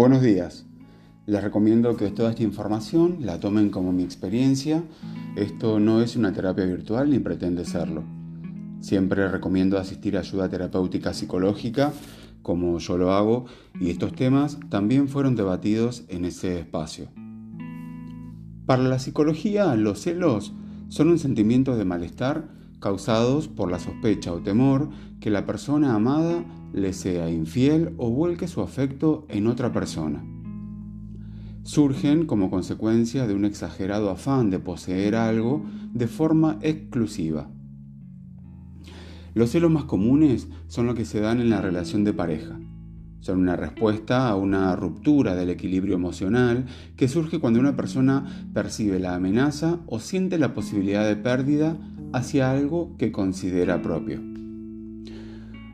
Buenos días. Les recomiendo que toda esta información la tomen como mi experiencia. Esto no es una terapia virtual ni pretende serlo. Siempre recomiendo asistir a ayuda terapéutica psicológica, como yo lo hago, y estos temas también fueron debatidos en ese espacio. Para la psicología, los celos son un sentimiento de malestar causados por la sospecha o temor que la persona amada le sea infiel o vuelque su afecto en otra persona. Surgen como consecuencia de un exagerado afán de poseer algo de forma exclusiva. Los celos más comunes son los que se dan en la relación de pareja. Son una respuesta a una ruptura del equilibrio emocional que surge cuando una persona percibe la amenaza o siente la posibilidad de pérdida hacia algo que considera propio.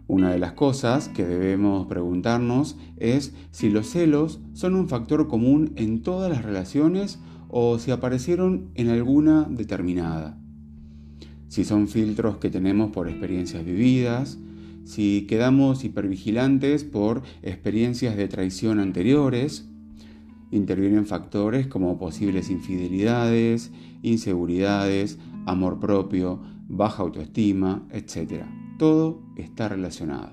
Una de las cosas que debemos preguntarnos es si los celos son un factor común en todas las relaciones o si aparecieron en alguna determinada. Si son filtros que tenemos por experiencias vividas, si quedamos hipervigilantes por experiencias de traición anteriores, intervienen factores como posibles infidelidades, inseguridades, amor propio, baja autoestima, etc. Todo está relacionado.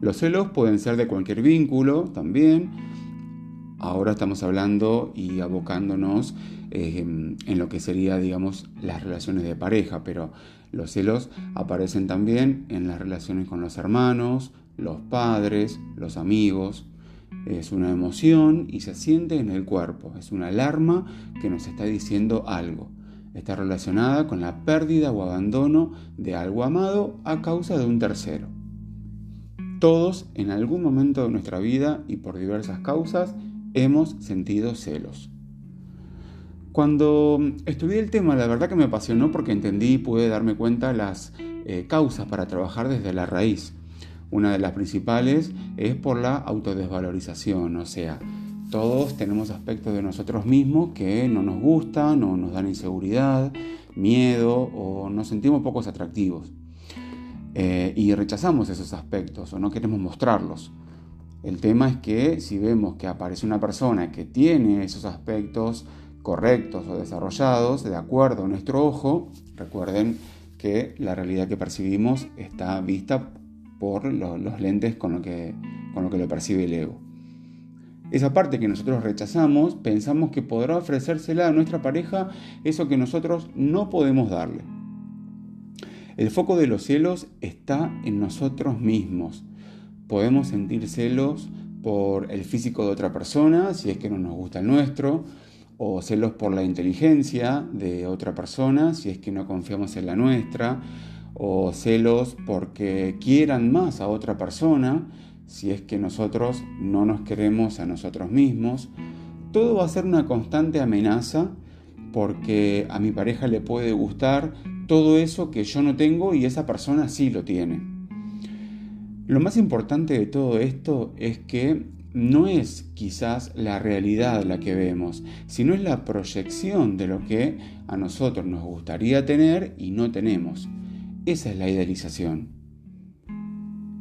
Los celos pueden ser de cualquier vínculo también. Ahora estamos hablando y abocándonos eh, en lo que sería, digamos, las relaciones de pareja, pero los celos aparecen también en las relaciones con los hermanos, los padres, los amigos. Es una emoción y se siente en el cuerpo. Es una alarma que nos está diciendo algo está relacionada con la pérdida o abandono de algo amado a causa de un tercero. Todos en algún momento de nuestra vida y por diversas causas hemos sentido celos. Cuando estudié el tema, la verdad que me apasionó porque entendí y pude darme cuenta las eh, causas para trabajar desde la raíz. Una de las principales es por la autodesvalorización, o sea, todos tenemos aspectos de nosotros mismos que no nos gustan o nos dan inseguridad, miedo o nos sentimos pocos atractivos. Eh, y rechazamos esos aspectos o no queremos mostrarlos. El tema es que si vemos que aparece una persona que tiene esos aspectos correctos o desarrollados de acuerdo a nuestro ojo, recuerden que la realidad que percibimos está vista por los, lentes con lo, que, con lo que lo percibe el ego. Esa parte que nosotros rechazamos, pensamos que podrá ofrecérsela a nuestra pareja eso que nosotros no podemos darle. El foco de los celos está en nosotros mismos. Podemos sentir celos por el físico de otra persona, si es que no nos gusta el nuestro, o celos por la inteligencia de otra persona, si es que no confiamos en la nuestra, o celos porque quieran más a otra persona, si es que nosotros no nos queremos a nosotros mismos, todo va a ser una constante amenaza porque a mi pareja le puede gustar todo eso que yo no tengo y esa persona sí lo tiene. Lo más importante de todo esto es que no es quizás la realidad la que vemos, sino es la proyección de lo que a nosotros nos gustaría tener y no tenemos. Esa es la idealización.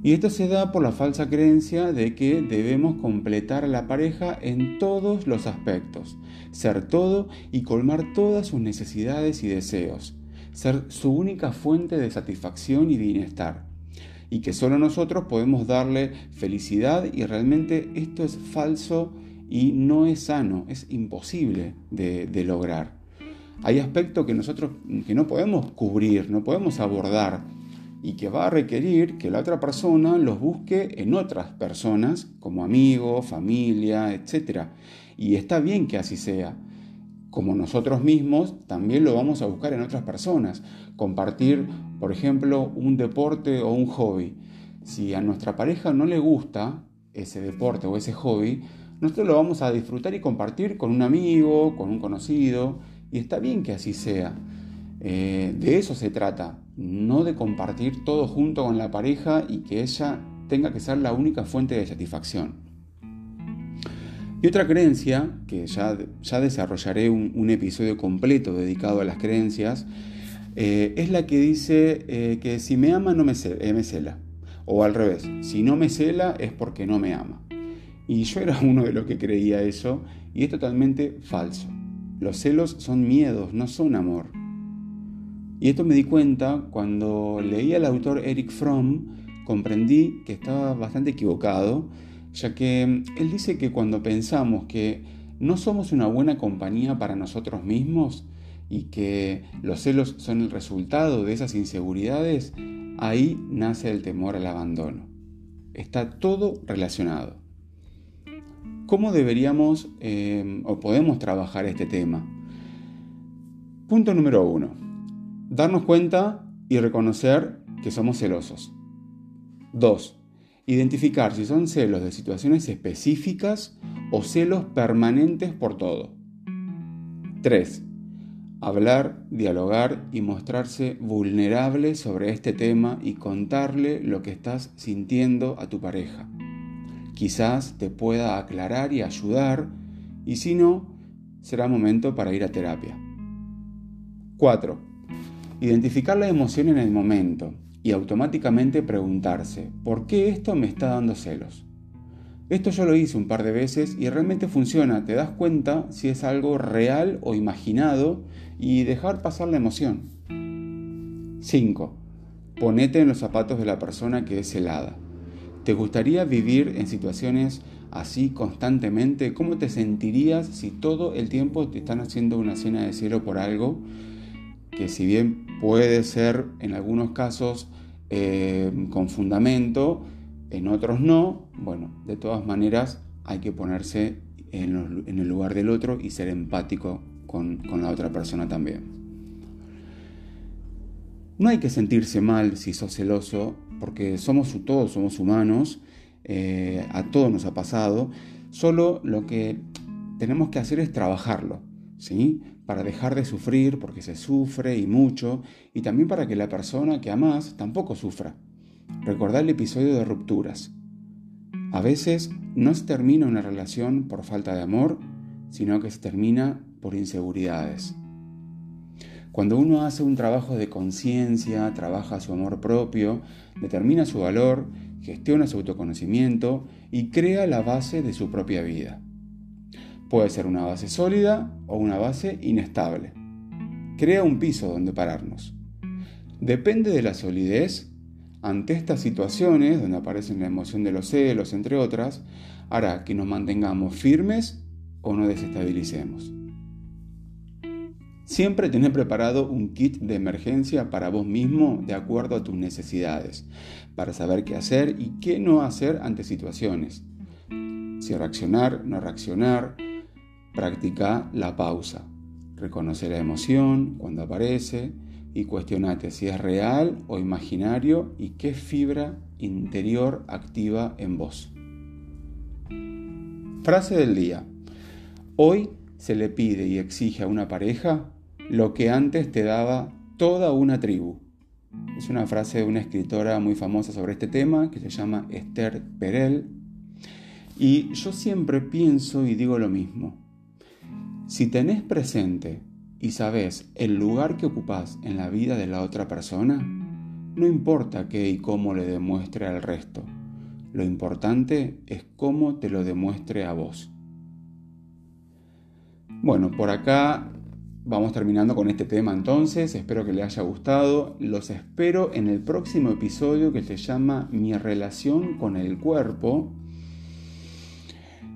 Y esto se da por la falsa creencia de que debemos completar a la pareja en todos los aspectos, ser todo y colmar todas sus necesidades y deseos, ser su única fuente de satisfacción y bienestar. Y que solo nosotros podemos darle felicidad y realmente esto es falso y no es sano, es imposible de, lograr. Hay aspectos que nosotros que no podemos cubrir, no podemos abordar y que va a requerir que la otra persona los busque en otras personas, como amigos, familia, etc. Y está bien que así sea. Como nosotros mismos, también lo vamos a buscar en otras personas. Compartir, por ejemplo, un deporte o un hobby. Si a nuestra pareja no le gusta ese deporte o ese hobby, nosotros lo vamos a disfrutar y compartir con un amigo, con un conocido, y está bien que así sea. Eh, de eso se trata, no de compartir todo junto con la pareja y que ella tenga que ser la única fuente de satisfacción. Y otra creencia, que ya, desarrollaré un, episodio completo dedicado a las creencias, eh, es la que dice eh, que si me ama no me, me cela. O al revés, si no me cela es porque no me ama. Y yo era uno de los que creía eso y es totalmente falso. Los celos son miedos, no son amor. Y esto me di cuenta cuando leí al autor Eric Fromm, comprendí que estaba bastante equivocado, ya que él dice que cuando pensamos que no somos una buena compañía para nosotros mismos y que los celos son el resultado de esas inseguridades, ahí nace el temor al abandono. Está todo relacionado. ¿Cómo deberíamos eh, o podemos trabajar este tema? Punto número uno. Darnos cuenta y reconocer que somos celosos. 2. Identificar si son celos de situaciones específicas o celos permanentes por todo. 3. Hablar, dialogar y mostrarse vulnerable sobre este tema y contarle lo que estás sintiendo a tu pareja. Quizás te pueda aclarar y ayudar y si no, será momento para ir a terapia. 4. Identificar la emoción en el momento y automáticamente preguntarse, ¿por qué esto me está dando celos? Esto yo lo hice un par de veces y realmente funciona, te das cuenta si es algo real o imaginado y dejar pasar la emoción. 5. Ponete en los zapatos de la persona que es celada. ¿Te gustaría vivir en situaciones así constantemente? ¿Cómo te sentirías si todo el tiempo te están haciendo una cena de cielo por algo que si bien puede ser en algunos casos eh, con fundamento, en otros no, bueno, de todas maneras hay que ponerse en, el lugar del otro y ser empático con, la otra persona también. No hay que sentirse mal si sos celoso, porque somos todos, somos humanos, eh, a todos nos ha pasado, solo lo que tenemos que hacer es trabajarlo, ¿sí? Para dejar de sufrir, porque se sufre y mucho, y también para que la persona que amas tampoco sufra. Recordar el episodio de rupturas. A veces no se termina una relación por falta de amor, sino que se termina por inseguridades. Cuando uno hace un trabajo de conciencia, trabaja su amor propio, determina su valor, gestiona su autoconocimiento y crea la base de su propia vida. Puede ser una base sólida o una base inestable. Crea un piso donde pararnos. Depende de la solidez ante estas situaciones, donde aparecen la emoción de los celos, entre otras, hará que nos mantengamos firmes o nos desestabilicemos. Siempre tener preparado un kit de emergencia para vos mismo de acuerdo a tus necesidades, para saber qué hacer y qué no hacer ante situaciones. Si reaccionar, no reaccionar, practica la pausa, reconocer la emoción cuando aparece, y cuestionate si es real o imaginario y qué fibra interior activa en vos. Frase del día. Hoy se le pide y exige a una pareja lo que antes te daba toda una tribu. Es una frase de una escritora muy famosa sobre este tema que se llama Esther Perel. Y yo siempre pienso y digo lo mismo. Si tenés presente y sabes el lugar que ocupas en la vida de la otra persona, no importa qué y cómo le demuestre al resto. Lo importante es cómo te lo demuestre a vos. Bueno, por acá vamos terminando con este tema entonces. Espero que le haya gustado. Los espero en el próximo episodio que se llama Mi relación con el cuerpo